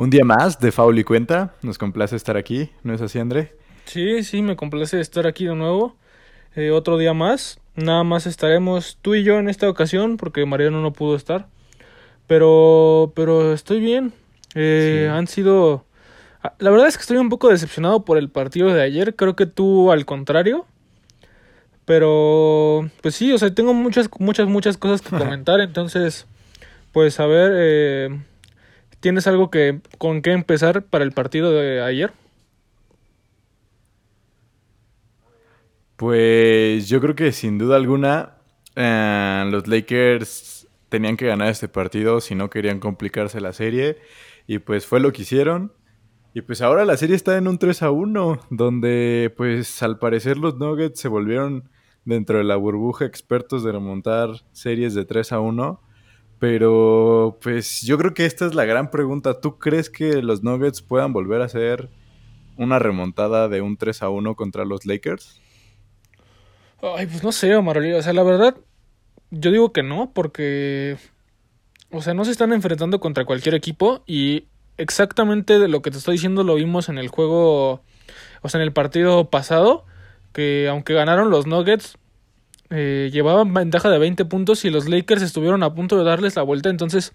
Un día más de Faul y Cuenta. Nos complace estar aquí, ¿no es así, André? Sí, sí, me complace estar aquí de nuevo. Eh, otro día más. Nada más estaremos tú y yo en esta ocasión porque Mariano no pudo estar. Pero, pero estoy bien. Eh, Han sido... Ah, la verdad es que estoy un poco decepcionado por el partido de ayer. Creo que tú al contrario. Pero, pues sí, o sea, tengo muchas, muchas, muchas cosas que comentar. entonces, pues a ver, eh, ¿Tienes algo que con qué empezar para el partido de ayer? Pues yo creo que sin duda alguna eh, los Lakers tenían que ganar este partido si no querían complicarse la serie y pues fue lo que hicieron. Y pues ahora la serie está en un 3 a 1, donde pues al parecer los Nuggets se volvieron dentro de la burbuja expertos de remontar series de 3 a 1 pero pues yo creo que esta es la gran pregunta. ¿Tú crees que los Nuggets puedan volver a hacer una remontada de un 3 a 1 contra los Lakers? Ay, pues no sé, Omar. O sea, la verdad, yo digo que no, porque. O sea, no se están enfrentando contra cualquier equipo y exactamente de lo que te estoy diciendo lo vimos en el juego. O sea, en el partido pasado, que aunque ganaron los Nuggets, eh, llevaban ventaja de 20 puntos y los Lakers estuvieron a punto de darles la vuelta. Entonces,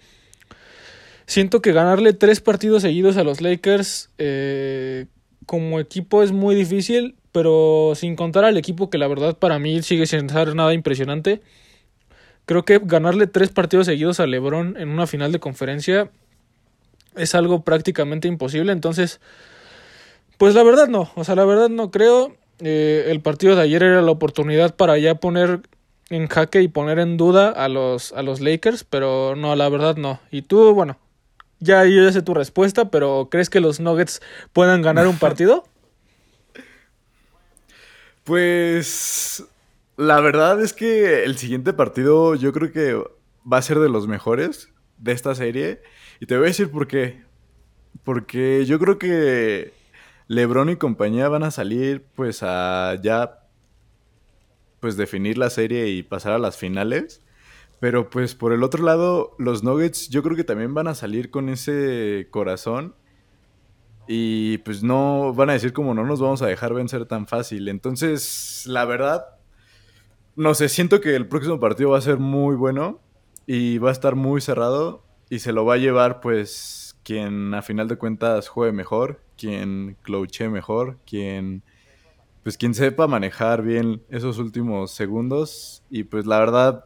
siento que ganarle tres partidos seguidos a los Lakers eh, como equipo es muy difícil, pero sin contar al equipo que la verdad para mí sigue sin ser nada impresionante. Creo que ganarle tres partidos seguidos a LeBron en una final de conferencia es algo prácticamente imposible. Entonces, pues la verdad no. O sea, la verdad no creo. Eh, el partido de ayer era la oportunidad para ya poner en jaque y poner en duda a los, a los Lakers, pero no, la verdad no. Y tú, bueno, ya yo ya sé tu respuesta, pero ¿crees que los Nuggets puedan ganar un partido? Pues la verdad es que el siguiente partido yo creo que va a ser de los mejores de esta serie. Y te voy a decir por qué. Porque yo creo que LeBron y compañía van a salir pues a ya pues definir la serie y pasar a las finales. Pero pues por el otro lado, los Nuggets yo creo que también van a salir con ese corazón. Y pues no van a decir como no nos vamos a dejar vencer tan fácil. Entonces, la verdad, no sé, siento que el próximo partido va a ser muy bueno y va a estar muy cerrado y se lo va a llevar pues quien a final de cuentas juegue mejor quien cloche mejor, quien pues quien sepa manejar bien esos últimos segundos y pues la verdad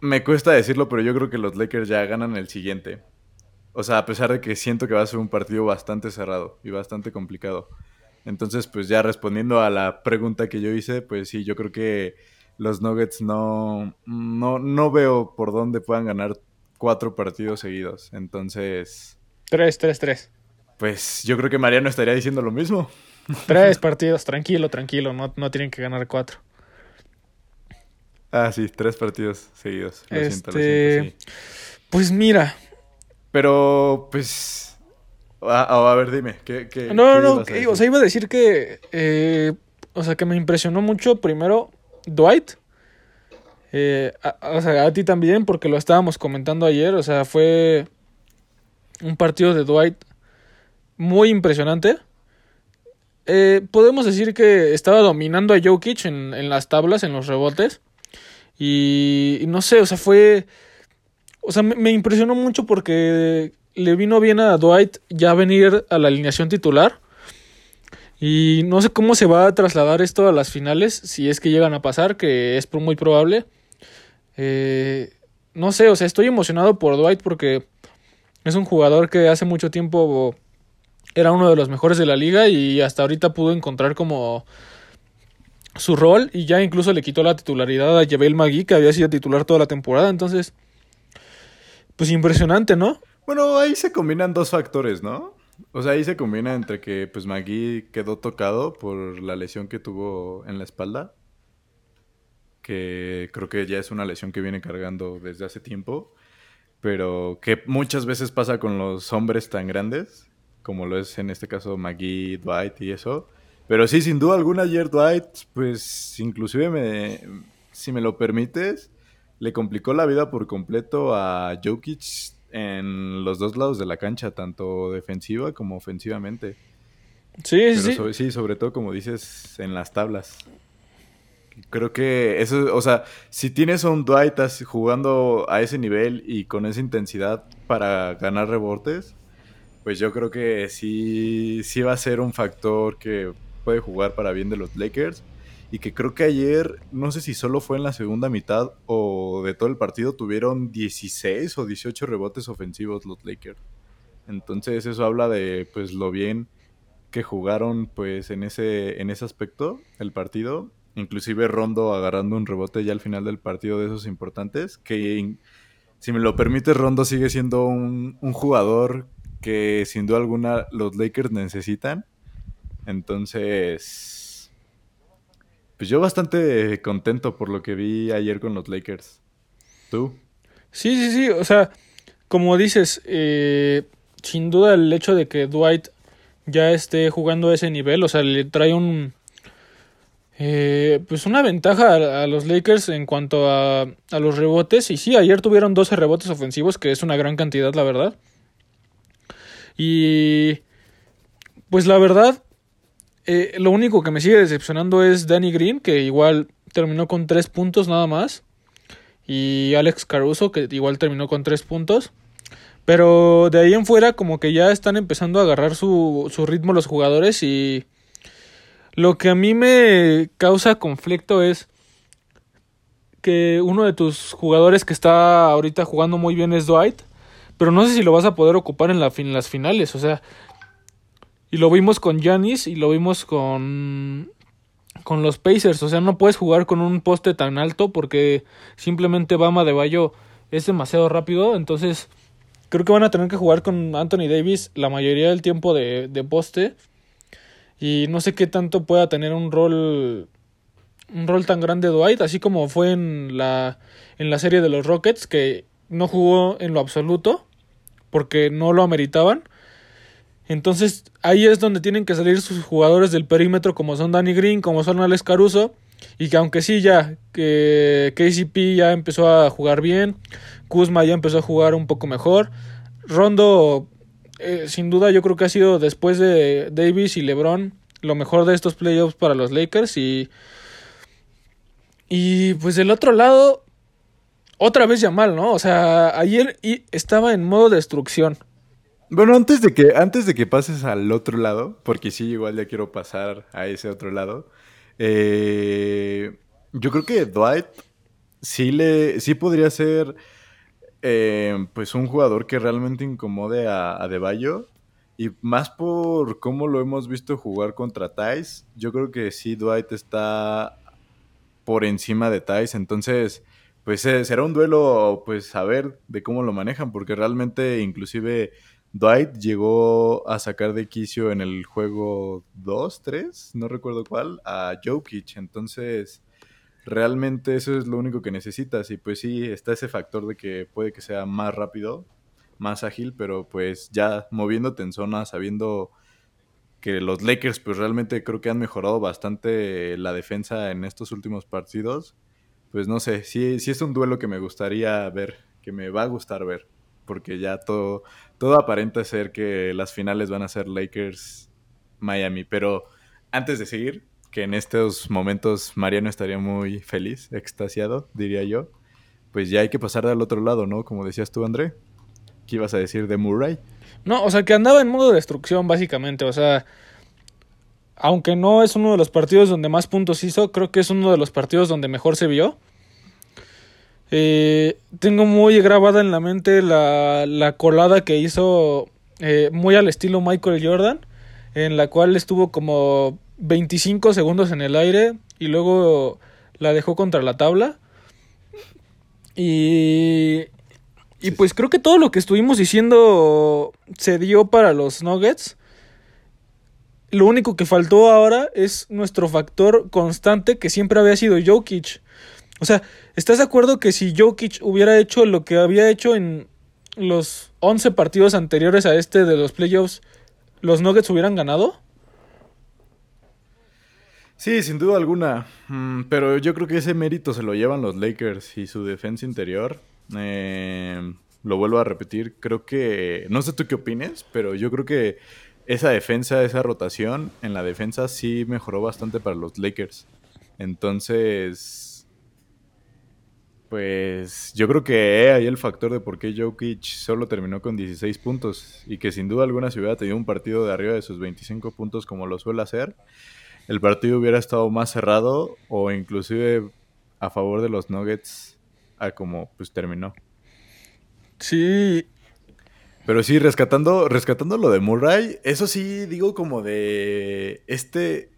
me cuesta decirlo, pero yo creo que los Lakers ya ganan el siguiente. O sea, a pesar de que siento que va a ser un partido bastante cerrado y bastante complicado. Entonces, pues ya respondiendo a la pregunta que yo hice, pues sí, yo creo que los Nuggets no, no, no veo por dónde puedan ganar cuatro partidos seguidos. Entonces... Tres, tres, tres. Pues yo creo que Mariano estaría diciendo lo mismo. Tres partidos, tranquilo, tranquilo, no, no tienen que ganar cuatro. Ah, sí, tres partidos seguidos. Lo siento, lo siento, este, Pues mira. Pero, pues. A, ver, dime. ¿qué, qué no, no, o sea, iba a decir que. Eh, o sea, que me impresionó mucho primero Dwight. Eh, o sea, a ti también, porque lo estábamos comentando ayer. O sea, fue un partido de Dwight muy impresionante. Eh, podemos decir que estaba dominando a Jokic en, en las tablas, en los rebotes. Y, no sé, o sea, fue... O sea, me, impresionó mucho porque le vino bien a Dwight ya venir a la alineación titular. Y no sé cómo se va a trasladar esto a las finales, si es que llegan a pasar, que es muy probable. Eh, no sé, o sea, estoy emocionado por Dwight porque es un jugador que hace mucho tiempo era uno de los mejores de la liga y hasta ahorita pudo encontrar como su rol y ya incluso le quitó la titularidad a Javel Magui que había sido titular toda la temporada, entonces pues impresionante, ¿no? Bueno, ahí se combinan dos factores, ¿no? O sea, ahí se combina entre que pues Magui quedó tocado por la lesión que tuvo en la espalda, que creo que ya es una lesión que viene cargando desde hace tiempo, pero que muchas veces pasa con los hombres tan grandes como lo es en este caso McGee, Dwight y eso. Pero sí, sin duda alguna, ayer Dwight, pues inclusive me, si me lo permites, le complicó la vida por completo a Jokic en los dos lados de la cancha, tanto defensiva como ofensivamente. Sí, sí. sí, sobre todo como dices, en las tablas. Creo que eso, o sea, si tienes a un Dwight jugando a ese nivel y con esa intensidad para ganar rebotes, pues yo creo que sí, sí va a ser un factor que puede jugar para bien de los Lakers. Y que creo que ayer, no sé si solo fue en la segunda mitad o de todo el partido, tuvieron 16 o 18 rebotes ofensivos los Lakers. Entonces eso habla de pues lo bien que jugaron pues en ese, en ese aspecto el partido. Inclusive Rondo agarrando un rebote ya al final del partido de esos importantes. Que si me lo permite, Rondo sigue siendo un jugador que sin duda alguna los Lakers necesitan. Entonces, pues yo bastante contento por lo que vi ayer con los Lakers. ¿Tú? Sí, sí, sí. O sea, como dices, eh, sin duda el hecho de que Dwight ya esté jugando a ese nivel, o sea, le trae un... Eh, pues una ventaja a, los Lakers en cuanto a, a los rebotes. Y sí, ayer tuvieron 12 rebotes ofensivos, que es una gran cantidad, la verdad. Y pues la verdad, eh, lo único que me sigue decepcionando es Danny Green, que igual terminó con tres puntos nada más. Y Alex Caruso, que igual terminó con tres puntos. Pero de ahí en fuera, como que ya están empezando a agarrar su, su ritmo los jugadores. Y lo que a mí me causa conflicto es que uno de tus jugadores que está ahorita jugando muy bien es Dwight pero no sé si lo vas a poder ocupar en, la en las finales, o sea, y lo vimos con Giannis y lo vimos con con los Pacers, o sea, no puedes jugar con un poste tan alto porque simplemente Bama de Bayo es demasiado rápido, entonces creo que van a tener que jugar con Anthony Davis la mayoría del tiempo de, de poste y no sé qué tanto pueda tener un rol un rol tan grande Dwight, así como fue en la en la serie de los Rockets que no jugó en lo absoluto porque no lo ameritaban. Entonces ahí es donde tienen que salir sus jugadores del perímetro como son Danny Green, como son Alex Caruso. Y que aunque sí ya, que KCP ya empezó a jugar bien, Kuzma ya empezó a jugar un poco mejor. Rondo, eh, sin duda yo creo que ha sido después de Davis y LeBron lo mejor de estos playoffs para los Lakers. Y, y pues del otro lado, otra vez Yamal, ¿no? O sea, ayer estaba en modo destrucción. Bueno, antes de que, antes de que pases al otro lado, porque sí, igual ya quiero pasar a ese otro lado. Eh, yo creo que Dwight sí le. sí podría ser eh, pues un jugador que realmente incomode a, a Y más por cómo lo hemos visto jugar contra Thais. Yo creo que sí, Dwight está por encima de Thais. Entonces pues eh, será un duelo, pues a ver de cómo lo manejan, porque realmente inclusive Dwight llegó a sacar de quicio en el juego 2, 3, no recuerdo cuál, a Jokic, entonces realmente eso es lo único que necesitas. Y pues sí, está ese factor de que puede que sea más rápido, más ágil, pero pues ya moviéndote en zona, sabiendo que los Lakers pues realmente creo que han mejorado bastante la defensa en estos últimos partidos pues no sé, sí, sí es un duelo que me gustaría ver, que me va a gustar ver, porque ya todo, todo aparenta ser que las finales van a ser Lakers Miami, pero antes de seguir, que en estos momentos Mariano estaría muy feliz, extasiado, diría yo, pues ya hay que pasar al otro lado, ¿no? Como decías tú, André, ¿qué ibas a decir de Murray? No, o sea, que andaba en modo de destrucción, básicamente, o sea, aunque no es uno de los partidos donde más puntos hizo, creo que es uno de los partidos donde mejor se vio. Eh, tengo muy grabada en la mente la, la colada que hizo eh, muy al estilo Michael Jordan, en la cual estuvo como 25 segundos en el aire y luego la dejó contra la tabla. Y, y pues creo que todo lo que estuvimos diciendo se dio para los Nuggets. Lo único que faltó ahora es nuestro factor constante que siempre había sido Jokic. O sea, ¿estás de acuerdo que si Jokic hubiera hecho lo que había hecho en los 11 partidos anteriores a este de los playoffs, los Nuggets hubieran ganado? Sí, sin duda alguna. Mm, pero yo creo que ese mérito se lo llevan los Lakers y su defensa interior. Eh, lo vuelvo a repetir, creo que, no sé tú qué opines, pero yo creo que esa defensa, esa rotación en la defensa sí mejoró bastante para los Lakers. Entonces, pues yo creo que ahí el factor de por qué Jokic solo terminó con 16 puntos y que sin duda alguna si hubiera tenido un partido de arriba de sus 25 puntos como lo suele hacer, el partido hubiera estado más cerrado o inclusive a favor de los Nuggets a como pues terminó. Sí. Pero sí, rescatando, rescatando lo de Murray, eso sí digo como de este.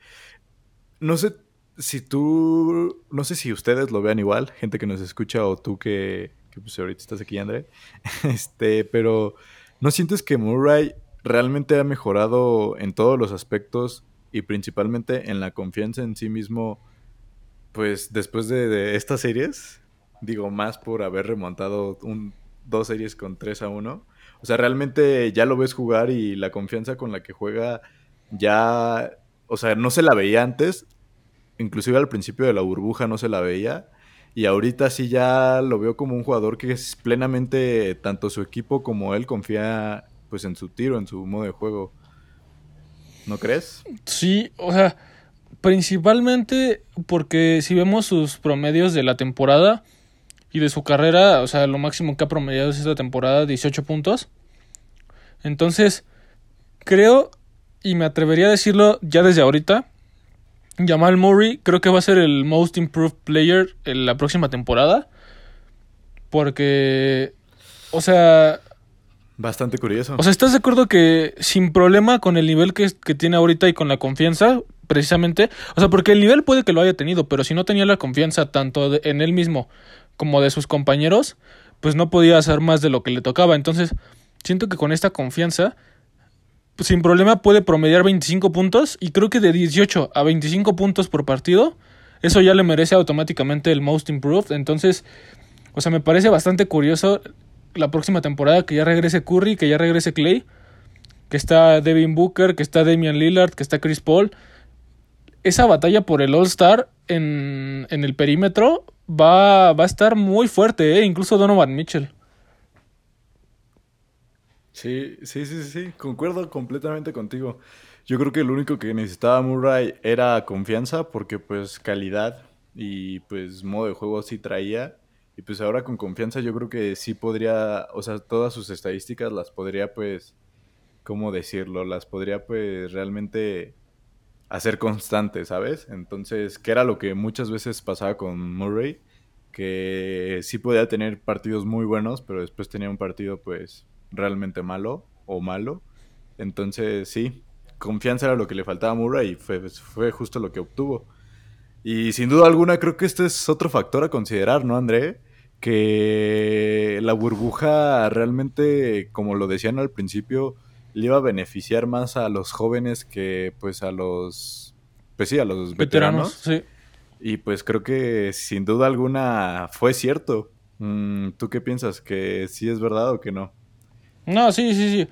No sé si tú. No sé si ustedes lo vean igual, gente que nos escucha, o tú que, que pues ahorita estás aquí, André. Este, pero ¿no sientes que Murray realmente ha mejorado en todos los aspectos y principalmente en la confianza en sí mismo? Pues después de, estas series, digo, más por haber remontado un, dos series con 3 a 1. O sea, realmente ya lo ves jugar y la confianza con la que juega ya, o sea, no se la veía antes, inclusive al principio de la burbuja no se la veía. Y ahorita sí ya lo veo como un jugador que es plenamente, tanto su equipo como él confía pues en su tiro, en su modo de juego. ¿No crees? Sí, o sea, principalmente porque si vemos sus promedios de la temporada, y de su carrera, o sea, lo máximo que ha promediado es esta temporada, 18 puntos. Entonces, creo, y me atrevería a decirlo ya desde ahorita, Jamal Murray creo que va a ser el Most Improved Player en la próxima temporada. Porque, o sea... Bastante curioso. O sea, ¿estás de acuerdo que sin problema con el nivel que, que tiene ahorita y con la confianza, precisamente? O sea, porque el nivel puede que lo haya tenido, pero si no tenía la confianza tanto en él mismo como de sus compañeros, pues no podía hacer más de lo que le tocaba. Entonces, siento que con esta confianza, pues sin problema puede promediar 25 puntos y creo que de 18 a 25 puntos por partido, eso ya le merece automáticamente el Most Improved. Entonces, o sea, me parece bastante curioso la próxima temporada que ya regrese Curry, que ya regrese Clay, que está Devin Booker, que está Damian Lillard, que está Chris Paul. Esa batalla por el All Star en, en el perímetro va, va a estar muy fuerte, ¿eh? incluso Donovan Mitchell. Sí, sí, sí, sí, concuerdo completamente contigo. Yo creo que lo único que necesitaba Murray era confianza, porque pues calidad y pues modo de juego sí traía. Y pues ahora con confianza yo creo que sí podría, o sea, todas sus estadísticas las podría pues, ¿cómo decirlo? Las podría pues realmente a ser constante, ¿sabes? Entonces, que era lo que muchas veces pasaba con Murray, que sí podía tener partidos muy buenos, pero después tenía un partido pues realmente malo o malo. Entonces, sí, confianza era lo que le faltaba a Murray y fue, fue justo lo que obtuvo. Y sin duda alguna creo que este es otro factor a considerar, ¿no, André? Que la burbuja realmente, como lo decían al principio, le iba a beneficiar más a los jóvenes que pues a los pues sí, a los veteranos. sí. Y pues creo que sin duda alguna fue cierto. Mm, ¿Tú qué piensas? ¿Que sí es verdad o que no? No, sí, sí, sí.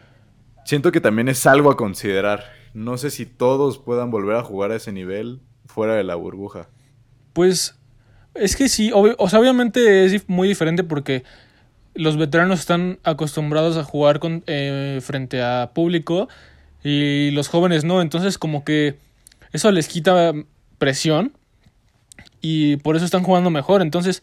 Siento que también es algo a considerar. No sé si todos puedan volver a jugar a ese nivel fuera de la burbuja. Pues es que sí, o sea, obviamente es muy diferente porque los veteranos están acostumbrados a jugar con, eh, frente a público y los jóvenes no, entonces como que eso les quita presión y por eso están jugando mejor, entonces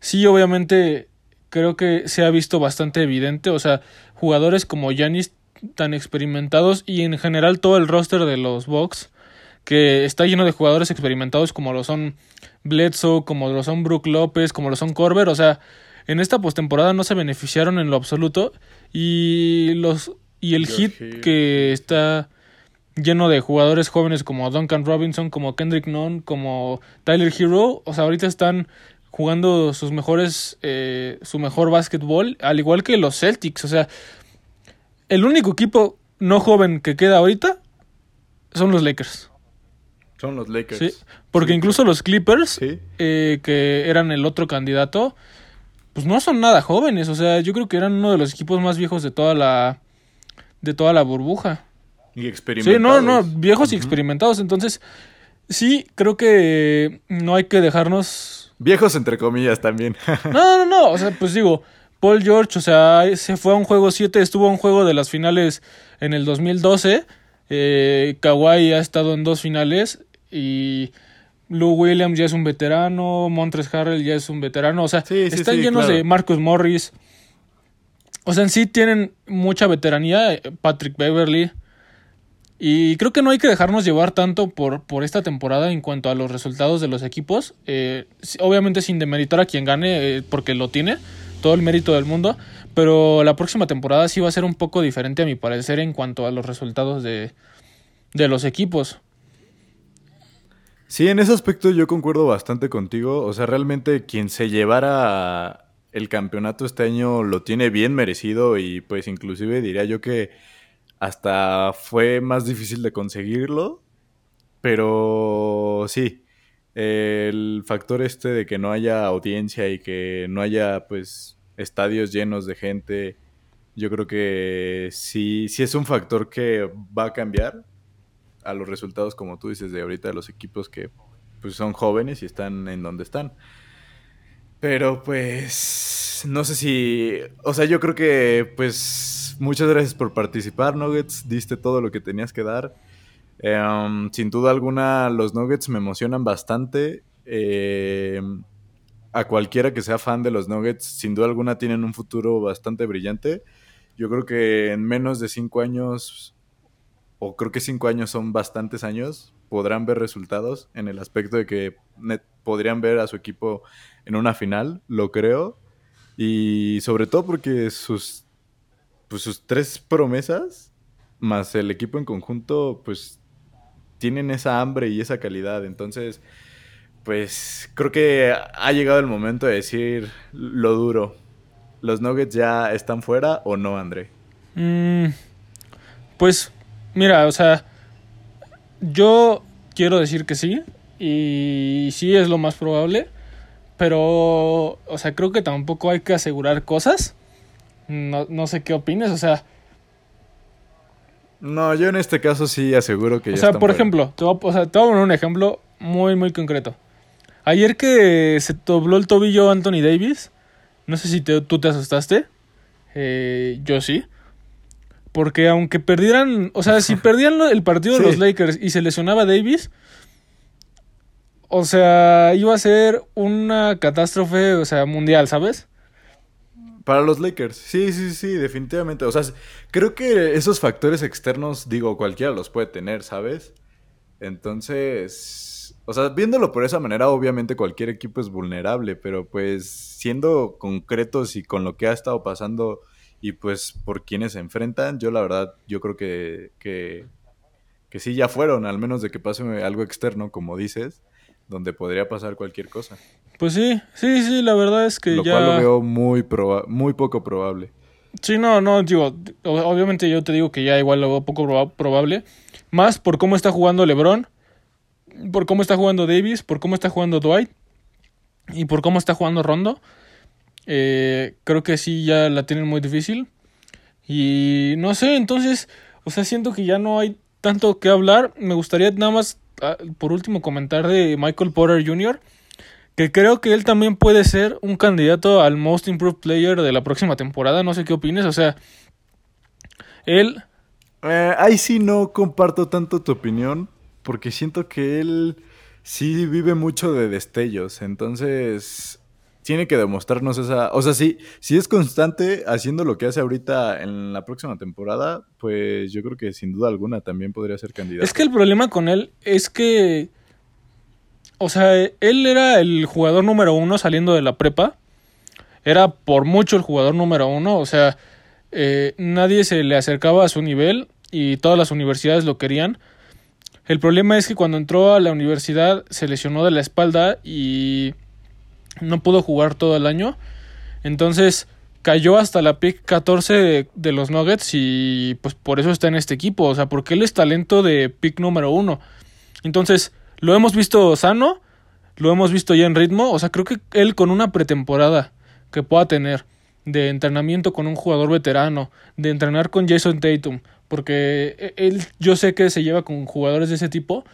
sí, obviamente creo que se ha visto bastante evidente, o sea, jugadores como Yanis tan experimentados y en general todo el roster de los Bucks que está lleno de jugadores experimentados como lo son Bledsoe, como lo son Brook López, como lo son Corber, o sea, en esta postemporada no se beneficiaron en lo absoluto y los y el hit que está lleno de jugadores jóvenes como Duncan Robinson, como Kendrick Nunn, como Tyler Hero, o sea, ahorita están jugando sus mejores eh, su mejor básquetbol, al igual que los Celtics, o sea, el único equipo no joven que queda ahorita son los Lakers. Son los Lakers. Sí, porque incluso los Clippers, eh, que eran el otro candidato, pues no son nada jóvenes, o sea, yo creo que eran uno de los equipos más viejos de toda la de toda la burbuja. Y experimentados. Sí, no, no, viejos y experimentados, entonces sí, creo que no hay que dejarnos viejos entre comillas también. no, no, no, o sea, pues digo, Paul George, o sea, se fue a un juego 7, estuvo a un juego de las finales en el 2012. Eh, Kawhi ha estado en dos finales y Lou Williams ya es un veterano, Montres Harrell ya es un veterano, o sea, están llenos de Marcus Morris. O sea, en sí tienen mucha veteranía, eh, Patrick Beverly. Y creo que no hay que dejarnos llevar tanto por, por esta temporada en cuanto a los resultados de los equipos. Eh, obviamente sin demeritar a quien gane, porque lo tiene todo el mérito del mundo, pero la próxima temporada sí va a ser un poco diferente a mi parecer en cuanto a los resultados de, de los equipos. Sí, en ese aspecto yo concuerdo bastante contigo. O sea, realmente quien se llevara el campeonato este año lo tiene bien merecido y pues inclusive diría yo que hasta fue más difícil de conseguirlo. Pero sí, el factor este de que no haya audiencia y que no haya pues estadios llenos de gente, yo creo que sí, sí es un factor que va a cambiar a los resultados, como tú dices, de ahorita de los equipos que pues, son jóvenes y están en donde están. Pero pues no sé si, o sea, yo creo que pues muchas gracias por participar, Nuggets, diste todo lo que tenías que dar. Em, sin duda alguna, los Nuggets me emocionan bastante. Em, a cualquiera que sea fan de los Nuggets, sin duda alguna tienen un futuro bastante brillante. Yo creo que en menos de cinco años, o creo que cinco años son bastantes años, podrán ver resultados en el aspecto de que podrían ver a su equipo en una final, lo creo. Y sobre todo porque sus, pues sus tres promesas, más el equipo en conjunto, pues tienen esa hambre y esa calidad. Entonces, pues creo que ha llegado el momento de decir lo duro. ¿Los Nuggets ya están fuera o no, André? Mm, pues, mira, o sea, yo quiero decir que sí. Y sí es lo más probable. Pero, o sea, creo que tampoco hay que asegurar cosas. No, no sé qué opines, o sea, no, yo en este caso sí aseguro que o sea, por ejemplo, te voy, a, o sea, te voy a poner un ejemplo muy, muy concreto. Ayer que se dobló el tobillo Anthony Davis, no sé si tú te asustaste. Eh, yo sí. Porque aunque perdieran, o sea, si perdían el partido de los Lakers y se lesionaba Davis, o sea, iba a ser una catástrofe, o sea, mundial, ¿sabes? Para los Lakers, sí, sí, sí, definitivamente. O sea, creo que esos factores externos, digo, cualquiera los puede tener, ¿sabes? Entonces, o sea, viéndolo por esa manera, obviamente cualquier equipo es vulnerable, pero pues siendo concretos y con lo que ha estado pasando y pues por quienes se enfrentan, yo la verdad, yo creo que, que, que sí ya fueron, al menos de que pase algo externo, como dices donde podría pasar cualquier cosa. Pues sí, sí, sí, la verdad es que lo ya... cual lo veo muy, muy poco probable. Sí, no, no, digo, obviamente yo te digo que ya igual lo veo poco probable. Más por cómo está jugando LeBron, por cómo está jugando Davis, por cómo está jugando Dwight y por cómo está jugando Rondo. Eh, creo que sí ya la tienen muy difícil. Y no sé, entonces, o sea, siento que ya no hay tanto que hablar. Me gustaría nada más Ah, por último comentar de Michael Porter Jr., que creo que él también puede ser un candidato al Most Improved Player de la próxima temporada. No sé qué opines, o sea, él... Eh, ahí sí no comparto tanto tu opinión, porque siento que él sí vive mucho de destellos, entonces tiene que demostrarnos esa. O sea, sí, si es constante haciendo lo que hace ahorita en la próxima temporada, pues yo creo que sin duda alguna también podría ser candidato. Es que el problema con él es que. O sea, él era el jugador número uno saliendo de la prepa. Era por mucho el jugador número uno. O sea, eh, nadie se le acercaba a su nivel y todas las universidades lo querían. El problema es que cuando entró a la universidad se lesionó de la espalda y no pudo jugar todo el año. Entonces cayó hasta la pick 14 de, los Nuggets y pues por eso está en este equipo. O sea, porque él es talento de pick número uno. Entonces, lo hemos visto sano, lo hemos visto ya en ritmo. O sea, creo que él con una pretemporada que pueda tener de entrenamiento con un jugador veterano, de entrenar con Jason Tatum, porque él yo sé que se lleva con jugadores de ese tipo.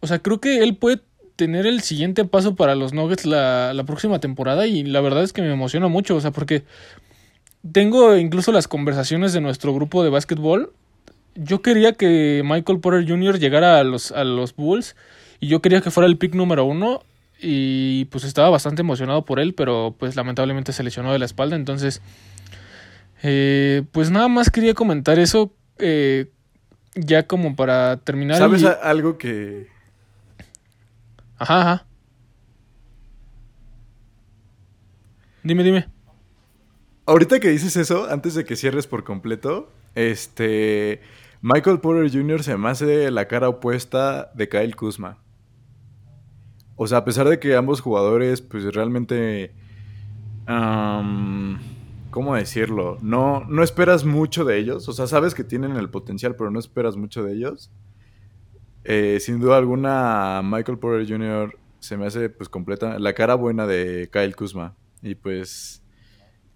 O sea, creo que él puede tener el siguiente paso para los Nuggets la, la próxima temporada y la verdad es que me emociona mucho, o sea, porque tengo incluso las conversaciones de nuestro grupo de básquetbol. Yo quería que Michael Porter Jr. llegara a los, a los Bulls y yo quería que fuera el pick número uno y pues estaba bastante emocionado por él, pero pues lamentablemente se lesionó de la espalda, entonces eh, pues nada más quería comentar eso eh, ya como para terminar. ¿Sabes algo que... Ajá, ajá. Dime, dime. Ahorita que dices eso, antes de que cierres por completo, este... Michael Porter Jr. se me hace la cara opuesta de Kyle Kuzma. O sea, a pesar de que ambos jugadores, pues realmente... ¿Cómo decirlo? No, no esperas mucho de ellos. O sea, sabes que tienen el potencial, pero no esperas mucho de ellos. Eh, sin duda alguna, Michael Porter Jr. se me hace pues completa la cara buena de Kyle Kuzma. Y pues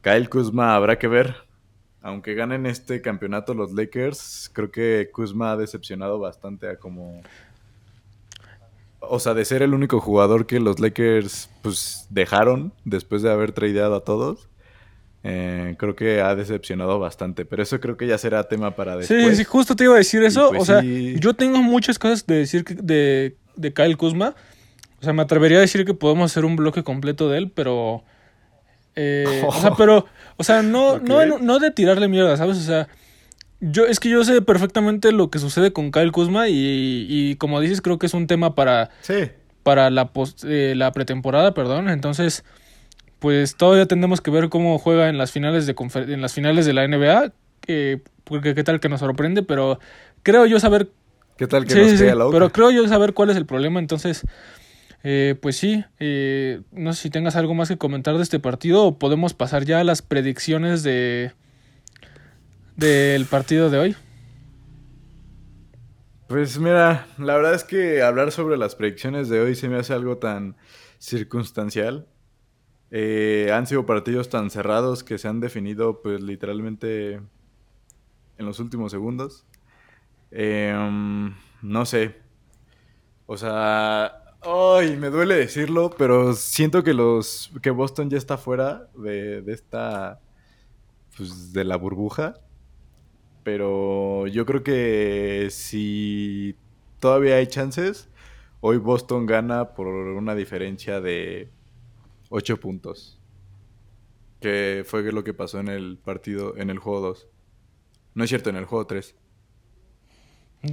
Kyle Kuzma habrá que ver. Aunque ganen este campeonato los Lakers, creo que Kuzma ha decepcionado bastante a como o sea, de ser el único jugador que los Lakers pues dejaron después de haber tradeado a todos. Eh, creo que ha decepcionado bastante, pero eso creo que ya será tema para después. Sí, sí, justo te iba a decir eso. Pues o sea, yo tengo muchas cosas de decir de, de Kyle Kuzma. O sea, me atrevería a decir que podemos hacer un bloque completo de él, pero. Eh, o sea, pero. O sea, no, no, no de tirarle mierda, ¿sabes? O sea, yo, es que yo sé perfectamente lo que sucede con Kyle Kuzma y, y como dices, creo que es un tema para, para la, post, eh, la pretemporada, perdón. Entonces, pues todavía tendremos que ver cómo juega en las finales de, en las finales de la NBA, porque qué tal que nos sorprende, pero creo yo saber... ¿Qué tal que nos la Pero creo yo saber cuál es el problema, entonces... Eh, pues sí, eh, no sé si tengas algo más que comentar de este partido o podemos pasar ya a las predicciones de, del partido de hoy? Pues mira, la verdad es que hablar sobre las predicciones de hoy se me hace algo tan circunstancial. Eh, han sido partidos tan cerrados que se han definido pues literalmente en los últimos segundos. Em, no sé. O sea, ay, me duele decirlo, pero siento que los que Boston ya está fuera de, de esta pues de la burbuja. Pero yo creo que si todavía hay chances, hoy Boston gana por una diferencia de 8 puntos. Que fue lo que pasó en el partido, en el juego 2. No es cierto, en el juego 3.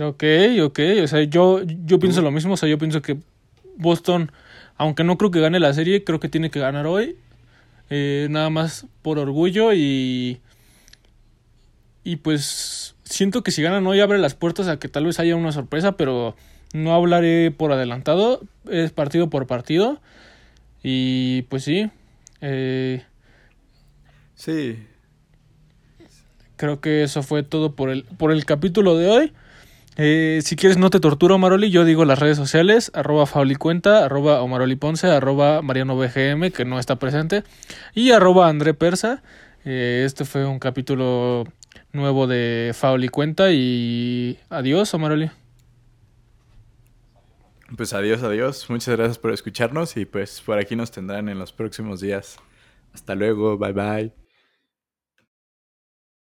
Ok, ok. O sea, yo, yo pienso lo mismo. O sea, yo pienso que Boston, aunque no creo que gane la serie, creo que tiene que ganar hoy. Eh, nada más por orgullo y y pues siento que si ganan hoy abre las puertas a que tal vez haya una sorpresa, pero no hablaré por adelantado, es partido por partido. Y pues sí. Eh, sí. Creo que eso fue todo por el, por el capítulo de hoy. Eh, si quieres no te torturo, Maroli, yo digo las redes sociales, arroba Cuenta, arroba Omaroli Ponce, arroba Mariano BGM, que no está presente, y arroba André Persa. Eh, este fue un capítulo nuevo de Faul y Cuenta y adiós, Omaroli. Pues adiós, adiós. Muchas gracias por escucharnos y pues por aquí nos tendrán en los próximos días. Hasta luego, bye bye.